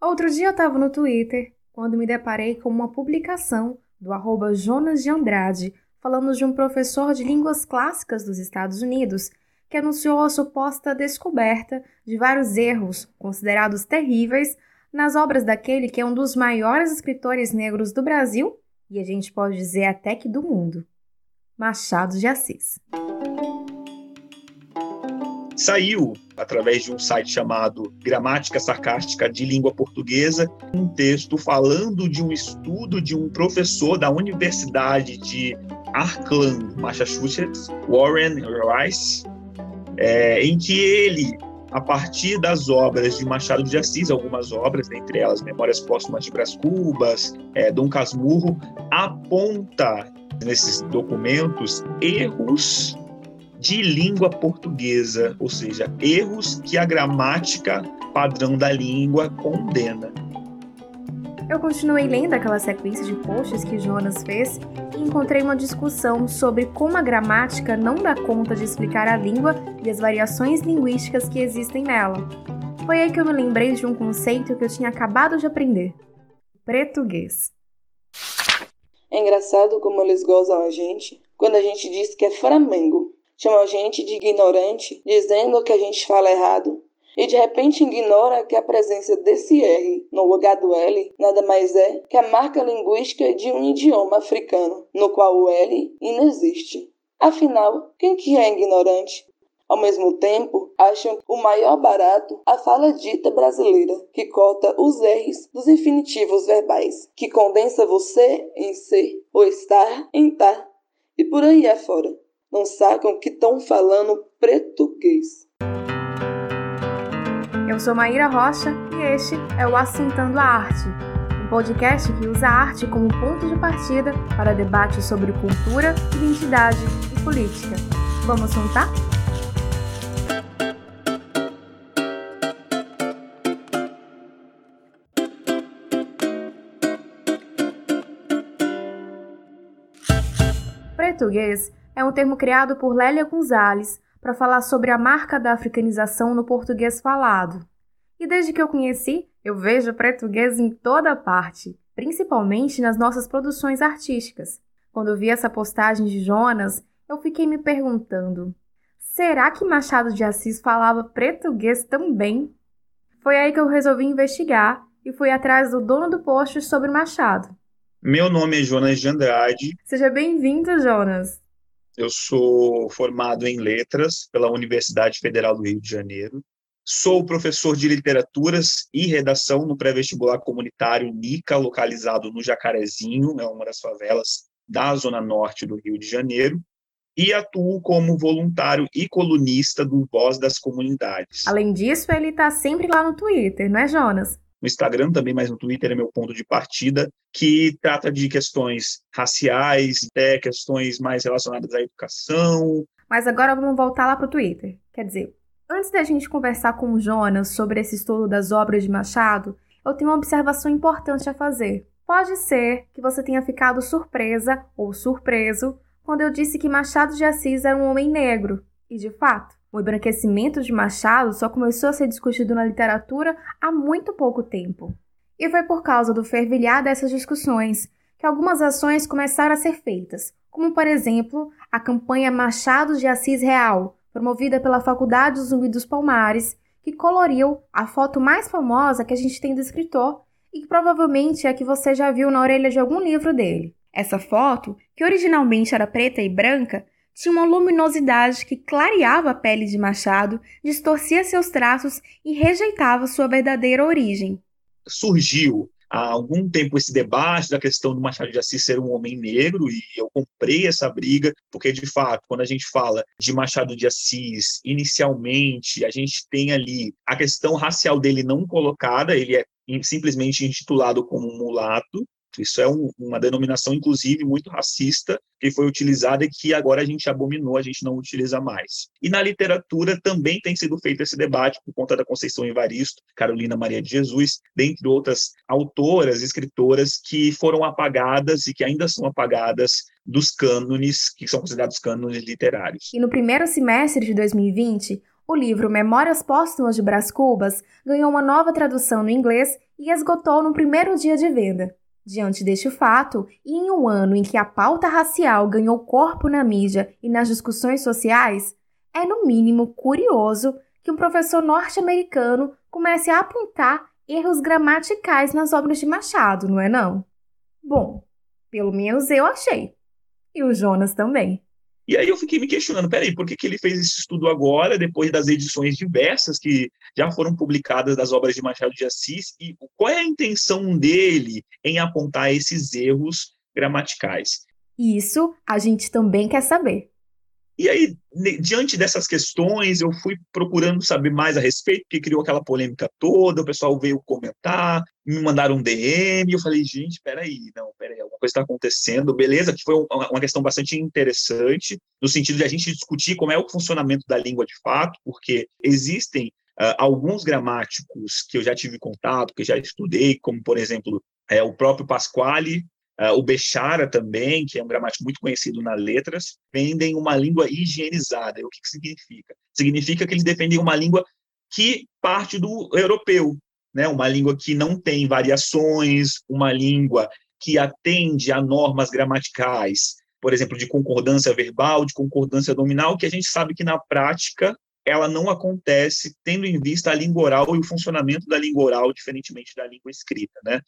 Outro dia eu estava no Twitter quando me deparei com uma publicação do arroba Jonas de Andrade falando de um professor de línguas clássicas dos Estados Unidos que anunciou a suposta descoberta de vários erros considerados terríveis nas obras daquele que é um dos maiores escritores negros do Brasil e a gente pode dizer até que do mundo, Machado de Assis saiu através de um site chamado Gramática Sarcástica de Língua Portuguesa, um texto falando de um estudo de um professor da Universidade de Arkland, Massachusetts, Warren Rice, é, em que ele, a partir das obras de Machado de Assis, algumas obras, dentre elas Memórias Póstumas de Brás Cubas, é, Dom Casmurro, aponta nesses documentos erros de língua portuguesa, ou seja, erros que a gramática padrão da língua condena. Eu continuei lendo aquela sequência de posts que Jonas fez e encontrei uma discussão sobre como a gramática não dá conta de explicar a língua e as variações linguísticas que existem nela. Foi aí que eu me lembrei de um conceito que eu tinha acabado de aprender: português. É engraçado como eles gozam a gente quando a gente diz que é Flamengo chama a gente de ignorante, dizendo que a gente fala errado, e de repente ignora que a presença desse R no lugar do L nada mais é que a marca linguística de um idioma africano, no qual o L inexiste. Afinal, quem que é ignorante? Ao mesmo tempo, acham o maior barato a fala dita brasileira, que corta os R's dos infinitivos verbais, que condensa você em ser, ou estar em tá, e por aí afora não sacam que estão falando português. Eu sou Maíra Rocha e este é o Assentando a Arte, um podcast que usa a arte como ponto de partida para debates sobre cultura, identidade e política. Vamos juntar? Português é um termo criado por Lélia Gonzalez para falar sobre a marca da africanização no português falado. E desde que eu conheci, eu vejo português em toda parte, principalmente nas nossas produções artísticas. Quando eu vi essa postagem de Jonas, eu fiquei me perguntando: será que Machado de Assis falava português também? Foi aí que eu resolvi investigar e fui atrás do dono do post sobre Machado. Meu nome é Jonas de Andrade. Seja bem-vindo, Jonas. Eu sou formado em letras pela Universidade Federal do Rio de Janeiro. Sou professor de literaturas e redação no pré-vestibular comunitário NICA, localizado no Jacarezinho, é uma das favelas da zona norte do Rio de Janeiro. E atuo como voluntário e colunista do Voz das Comunidades. Além disso, ele está sempre lá no Twitter, não é, Jonas? No Instagram também, mas no Twitter é meu ponto de partida, que trata de questões raciais, até questões mais relacionadas à educação. Mas agora vamos voltar lá para o Twitter. Quer dizer, antes da gente conversar com o Jonas sobre esse estudo das obras de Machado, eu tenho uma observação importante a fazer. Pode ser que você tenha ficado surpresa ou surpreso quando eu disse que Machado de Assis era um homem negro. E de fato, o embranquecimento de Machado só começou a ser discutido na literatura há muito pouco tempo. E foi por causa do fervilhar dessas discussões que algumas ações começaram a ser feitas, como por exemplo a campanha Machado de Assis Real, promovida pela Faculdade Zumbi dos Palmares, que coloriu a foto mais famosa que a gente tem do escritor e que provavelmente é a que você já viu na orelha de algum livro dele. Essa foto, que originalmente era preta e branca, tinha uma luminosidade que clareava a pele de Machado, distorcia seus traços e rejeitava sua verdadeira origem. Surgiu há algum tempo esse debate da questão do Machado de Assis ser um homem negro e eu comprei essa briga porque de fato quando a gente fala de Machado de Assis inicialmente a gente tem ali a questão racial dele não colocada ele é simplesmente intitulado como mulato isso é um, uma denominação, inclusive, muito racista, que foi utilizada e que agora a gente abominou, a gente não utiliza mais. E na literatura também tem sido feito esse debate por conta da Conceição Evaristo, Carolina Maria de Jesus, dentre outras autoras, escritoras que foram apagadas e que ainda são apagadas dos cânones, que são considerados cânones literários. E no primeiro semestre de 2020, O livro Memórias Póstumas de Brás Cubas ganhou uma nova tradução no inglês e esgotou no primeiro dia de venda. Diante deste fato, e em um ano em que a pauta racial ganhou corpo na mídia e nas discussões sociais, é no mínimo curioso que um professor norte-americano comece a apontar erros gramaticais nas obras de Machado, não é não? Bom, pelo menos eu achei. E o Jonas também. E aí eu fiquei me questionando, peraí, por que, que ele fez esse estudo agora, depois das edições diversas que já foram publicadas das obras de Machado de Assis, e qual é a intenção dele em apontar esses erros gramaticais? Isso a gente também quer saber. E aí, diante dessas questões, eu fui procurando saber mais a respeito, porque criou aquela polêmica toda, o pessoal veio comentar, me mandaram um DM, eu falei, gente, peraí, não, peraí, alguma coisa está acontecendo, beleza, que foi uma questão bastante interessante, no sentido de a gente discutir como é o funcionamento da língua de fato, porque existem uh, alguns gramáticos que eu já tive contato, que já estudei, como, por exemplo, é, o próprio Pasquale, Uh, o Bechara também, que é um gramático muito conhecido nas letras, vendem uma língua higienizada. E o que, que significa? Significa que eles defendem uma língua que parte do europeu, né? uma língua que não tem variações, uma língua que atende a normas gramaticais, por exemplo, de concordância verbal, de concordância nominal, que a gente sabe que na prática ela não acontece tendo em vista a língua oral e o funcionamento da língua oral, diferentemente da língua escrita, né?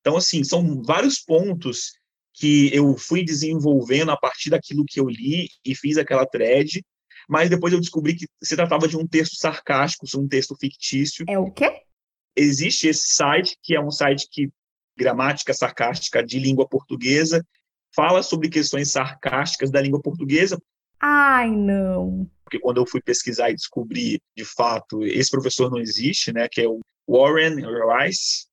Então, assim, são vários pontos que eu fui desenvolvendo a partir daquilo que eu li e fiz aquela thread, mas depois eu descobri que se tratava de um texto sarcástico, um texto fictício. É o quê? Existe esse site, que é um site que gramática sarcástica de língua portuguesa, fala sobre questões sarcásticas da língua portuguesa. Ai, não. Porque quando eu fui pesquisar e descobri, de fato, esse professor não existe, né, que é o Warren Rice,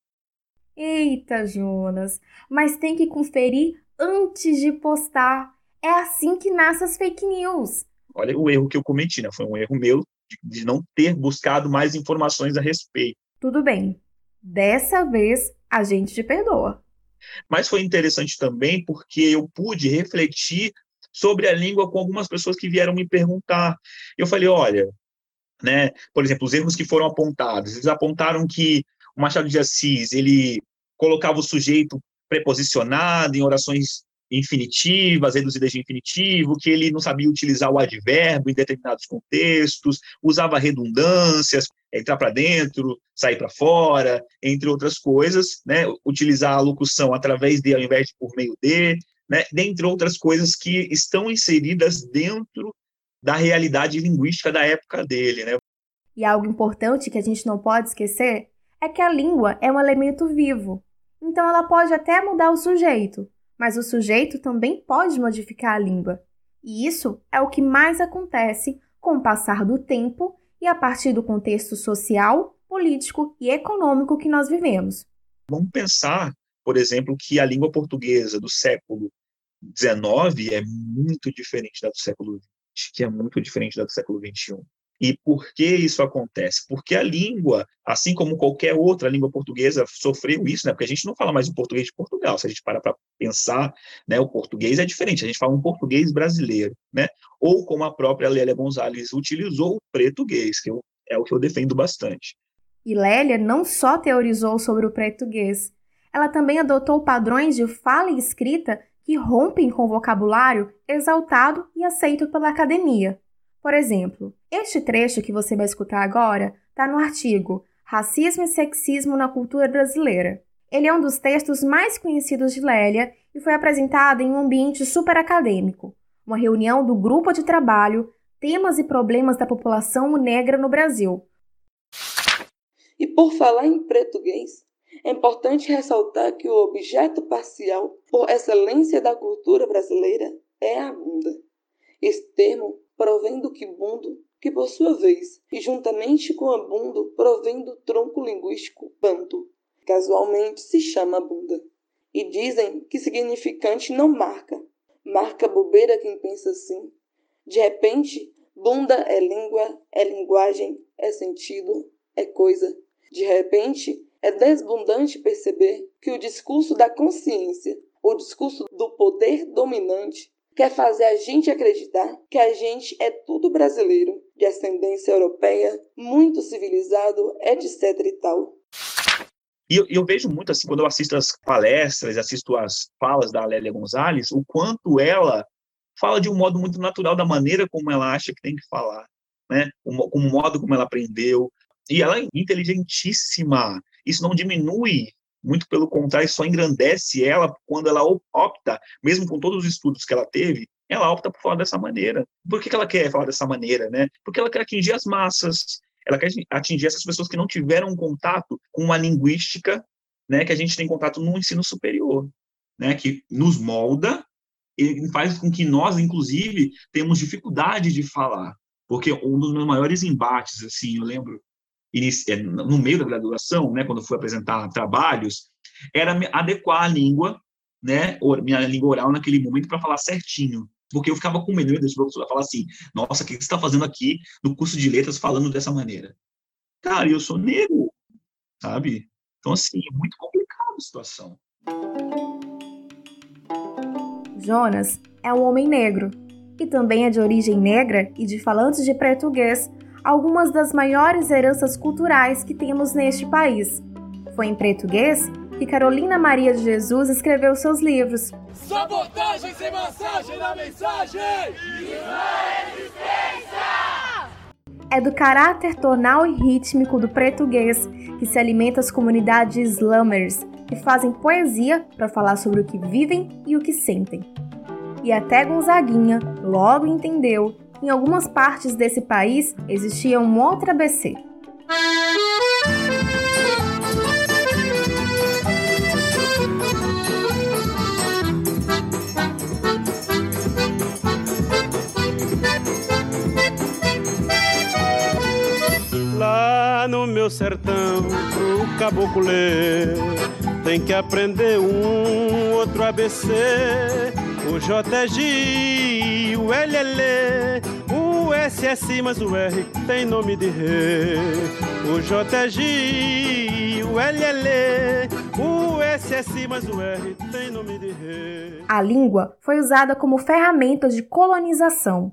Eita, Jonas, mas tem que conferir antes de postar. É assim que nascem as fake news. Olha o erro que eu cometi, né? Foi um erro meu de, de não ter buscado mais informações a respeito. Tudo bem. Dessa vez a gente te perdoa. Mas foi interessante também porque eu pude refletir sobre a língua com algumas pessoas que vieram me perguntar. Eu falei, olha, né, por exemplo, os erros que foram apontados, eles apontaram que o Machado de Assis, ele colocava o sujeito preposicionado em orações infinitivas, reduzidas de infinitivo, que ele não sabia utilizar o advérbio em determinados contextos, usava redundâncias, entrar para dentro, sair para fora, entre outras coisas, né? utilizar a locução através de ao invés de por meio de, né? dentre outras coisas que estão inseridas dentro da realidade linguística da época dele. Né? E algo importante que a gente não pode esquecer é que a língua é um elemento vivo. Então ela pode até mudar o sujeito, mas o sujeito também pode modificar a língua. E isso é o que mais acontece com o passar do tempo e a partir do contexto social, político e econômico que nós vivemos. Vamos pensar, por exemplo, que a língua portuguesa do século XIX é muito diferente da do século XX, que é muito diferente da do século XXI. E por que isso acontece? Porque a língua, assim como qualquer outra língua portuguesa, sofreu isso, né? Porque a gente não fala mais o português de Portugal. Se a gente para para pensar, né, o português é diferente. A gente fala um português brasileiro, né? Ou como a própria Lélia Gonzalez utilizou o português, que eu, é o que eu defendo bastante. E Lélia não só teorizou sobre o português, ela também adotou padrões de fala e escrita que rompem com o vocabulário exaltado e aceito pela academia. Por exemplo, este trecho que você vai escutar agora está no artigo Racismo e Sexismo na Cultura Brasileira. Ele é um dos textos mais conhecidos de Lélia e foi apresentado em um ambiente super acadêmico, uma reunião do grupo de trabalho Temas e Problemas da População Negra no Brasil. E por falar em português, é importante ressaltar que o objeto parcial por excelência da cultura brasileira é a bunda. Esse termo provém do quibundo, que por sua vez, e juntamente com a bundo, provém do tronco linguístico banto, casualmente se chama bunda. E dizem que significante não marca, marca bobeira quem pensa assim. De repente, bunda é língua, é linguagem, é sentido, é coisa. De repente, é desbundante perceber que o discurso da consciência, o discurso do poder dominante, quer fazer a gente acreditar que a gente é tudo brasileiro de ascendência europeia, muito civilizado, etc e tal. E eu, eu, vejo muito, assim, quando eu assisto as palestras, assisto as falas da Lélia Gonzalez, o quanto ela fala de um modo muito natural, da maneira como ela acha que tem que falar, né? O, o modo como ela aprendeu. E ela é inteligentíssima. Isso não diminui, muito pelo contrário, só engrandece ela quando ela opta, mesmo com todos os estudos que ela teve, ela opta por falar dessa maneira. Por que, que ela quer falar dessa maneira, né? Porque ela quer atingir as massas, ela quer atingir essas pessoas que não tiveram contato com uma linguística, né, que a gente tem contato no ensino superior, né, que nos molda e faz com que nós, inclusive, temos dificuldade de falar, porque um dos meus maiores embates, assim, eu lembro, no meio da graduação, né, quando fui apresentar trabalhos, era adequar a língua, né, minha língua oral naquele momento para falar certinho, porque eu ficava com medo de professor falar assim, nossa, o que você está fazendo aqui no curso de letras falando dessa maneira? Cara, eu sou negro, sabe? Então, assim, é muito complicada a situação. Jonas é um homem negro e também é de origem negra e de falantes de português, algumas das maiores heranças culturais que temos neste país. Foi em português que Carolina Maria de Jesus escreveu seus livros. Sabotagem sem massagem na mensagem! É do caráter tonal e rítmico do português que se alimenta as comunidades slammers, que fazem poesia para falar sobre o que vivem e o que sentem. E até Gonzaguinha logo entendeu em algumas partes desse país existia um outro ABC. no meu sertão, pro caboclo tem que aprender um outro ABC. O J é G, o S é Si, mas o R tem nome de rei. O J é G, o L é L, o S é Si, mas o R tem nome de rei. A língua foi usada como ferramenta de colonização.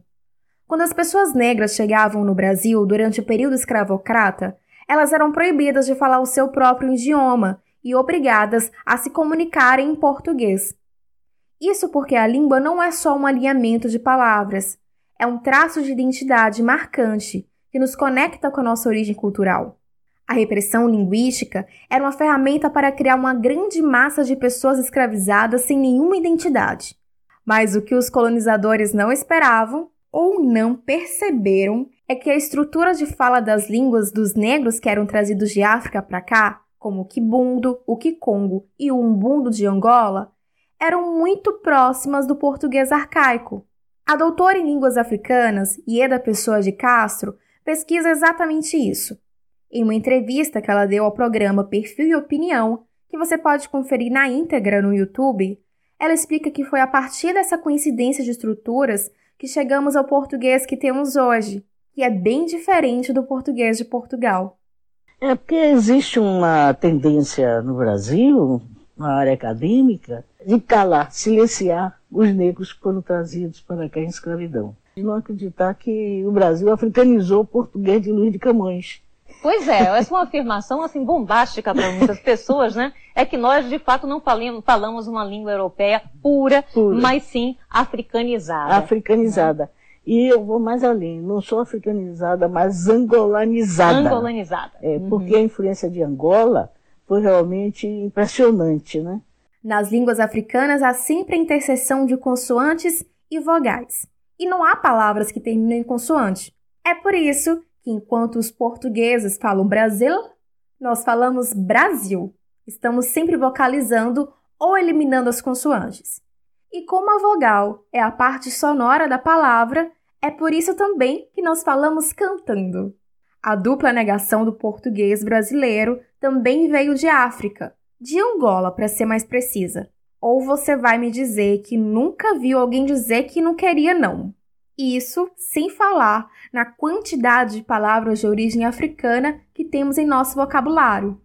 Quando as pessoas negras chegavam no Brasil durante o período escravocrata, elas eram proibidas de falar o seu próprio idioma e obrigadas a se comunicarem em português. Isso porque a língua não é só um alinhamento de palavras, é um traço de identidade marcante que nos conecta com a nossa origem cultural. A repressão linguística era uma ferramenta para criar uma grande massa de pessoas escravizadas sem nenhuma identidade. Mas o que os colonizadores não esperavam ou não perceberam é que a estrutura de fala das línguas dos negros que eram trazidos de África para cá, como o Kibundo, o Kikongo e o Umbundo de Angola, eram muito próximas do português arcaico. A doutora em línguas africanas, Ieda Pessoa de Castro, pesquisa exatamente isso. Em uma entrevista que ela deu ao programa Perfil e Opinião, que você pode conferir na íntegra no YouTube, ela explica que foi a partir dessa coincidência de estruturas que chegamos ao português que temos hoje, que é bem diferente do português de Portugal. É porque existe uma tendência no Brasil, na área acadêmica, de calar, silenciar os negros que foram trazidos para cá em escravidão. De não acreditar que o Brasil africanizou o português de Luiz de Camões. Pois é, essa é uma afirmação assim bombástica para muitas pessoas, né? É que nós de fato não falamos uma língua europeia pura, pura. mas sim africanizada. Africanizada. E eu vou mais além, não sou africanizada, mas angolanizada. Angolanizada. É, uhum. Porque a influência de Angola foi realmente impressionante, né? Nas línguas africanas há sempre a interseção de consoantes e vogais. E não há palavras que terminam em consoante. É por isso que enquanto os portugueses falam Brasil, nós falamos Brasil. Estamos sempre vocalizando ou eliminando as consoantes. E como a vogal é a parte sonora da palavra, é por isso também que nós falamos cantando. A dupla negação do português brasileiro também veio de África, de Angola, para ser mais precisa. Ou você vai me dizer que nunca viu alguém dizer que não queria, não. Isso sem falar na quantidade de palavras de origem africana que temos em nosso vocabulário.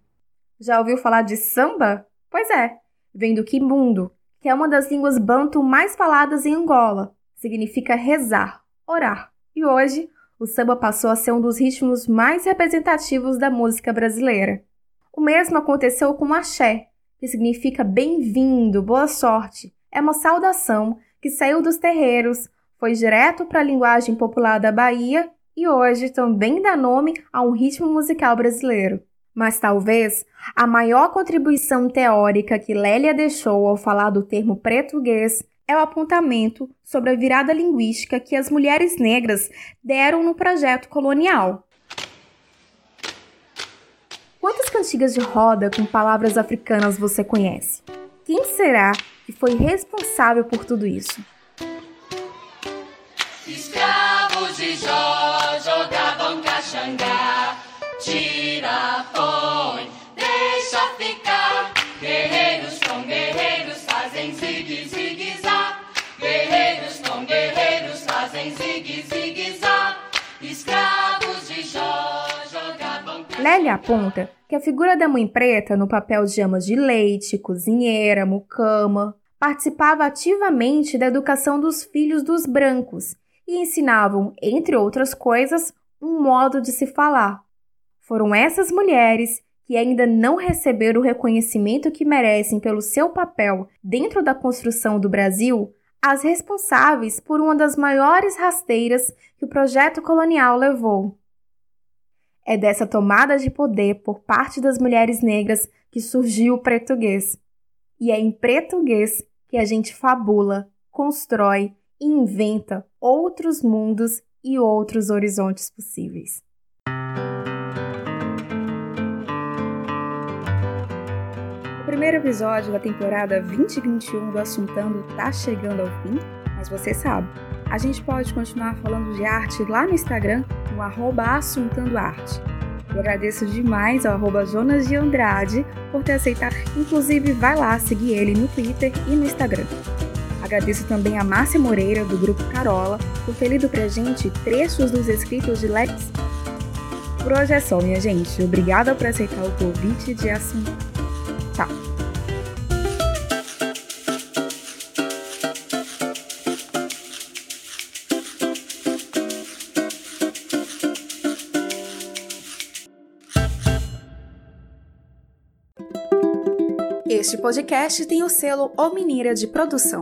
Já ouviu falar de samba? Pois é, vem do Kimundo, que é uma das línguas bantu mais faladas em Angola. Significa rezar, orar. E hoje, o samba passou a ser um dos ritmos mais representativos da música brasileira. O mesmo aconteceu com o axé, que significa bem-vindo, boa sorte. É uma saudação que saiu dos terreiros, foi direto para a linguagem popular da Bahia e hoje também dá nome a um ritmo musical brasileiro. Mas talvez a maior contribuição teórica que Lélia deixou ao falar do termo português é o apontamento sobre a virada linguística que as mulheres negras deram no projeto colonial. Quantas cantigas de roda com palavras africanas você conhece? Quem será que foi responsável por tudo isso? Escravos de Jó Lélia aponta que a figura da mãe preta no papel de ama de leite, cozinheira, mucama, participava ativamente da educação dos filhos dos brancos e ensinavam, entre outras coisas, um modo de se falar. Foram essas mulheres que ainda não receberam o reconhecimento que merecem pelo seu papel dentro da construção do Brasil, as responsáveis por uma das maiores rasteiras que o projeto colonial levou. É dessa tomada de poder por parte das mulheres negras que surgiu o português. E é em português que a gente fabula, constrói e inventa outros mundos e outros horizontes possíveis. O primeiro episódio da temporada 2021 do Assuntando tá chegando ao fim, mas você sabe, a gente pode continuar falando de arte lá no Instagram, arroba assuntandoarte. Eu agradeço demais ao arroba Jonas de Andrade por ter aceitado. Inclusive, vai lá seguir ele no Twitter e no Instagram. Agradeço também a Márcia Moreira, do Grupo Carola, por ter lido pra gente trechos dos escritos de Lex. Por hoje é só, minha gente. Obrigada por aceitar o convite de assunto. Este podcast tem o selo O Mineira de Produção.